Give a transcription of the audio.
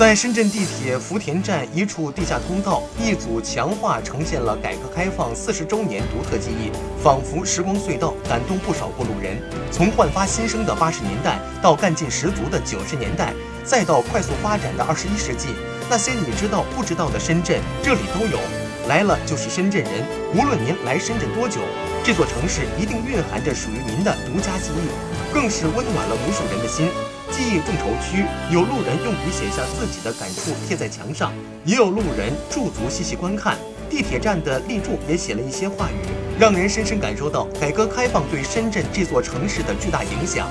在深圳地铁福田站一处地下通道，一组强化呈现了改革开放四十周年独特记忆，仿佛时光隧道，感动不少过路人。从焕发新生的八十年代，到干劲十足的九十年代，再到快速发展的二十一世纪，那些你知道不知道的深圳，这里都有。来了就是深圳人，无论您来深圳多久，这座城市一定蕴含着属于您的独家记忆，更是温暖了无数人的心。记忆众筹区有路人用笔写下自己的感触贴在墙上，也有路人驻足细细观看。地铁站的立柱也写了一些话语，让人深深感受到改革开放对深圳这座城市的巨大影响。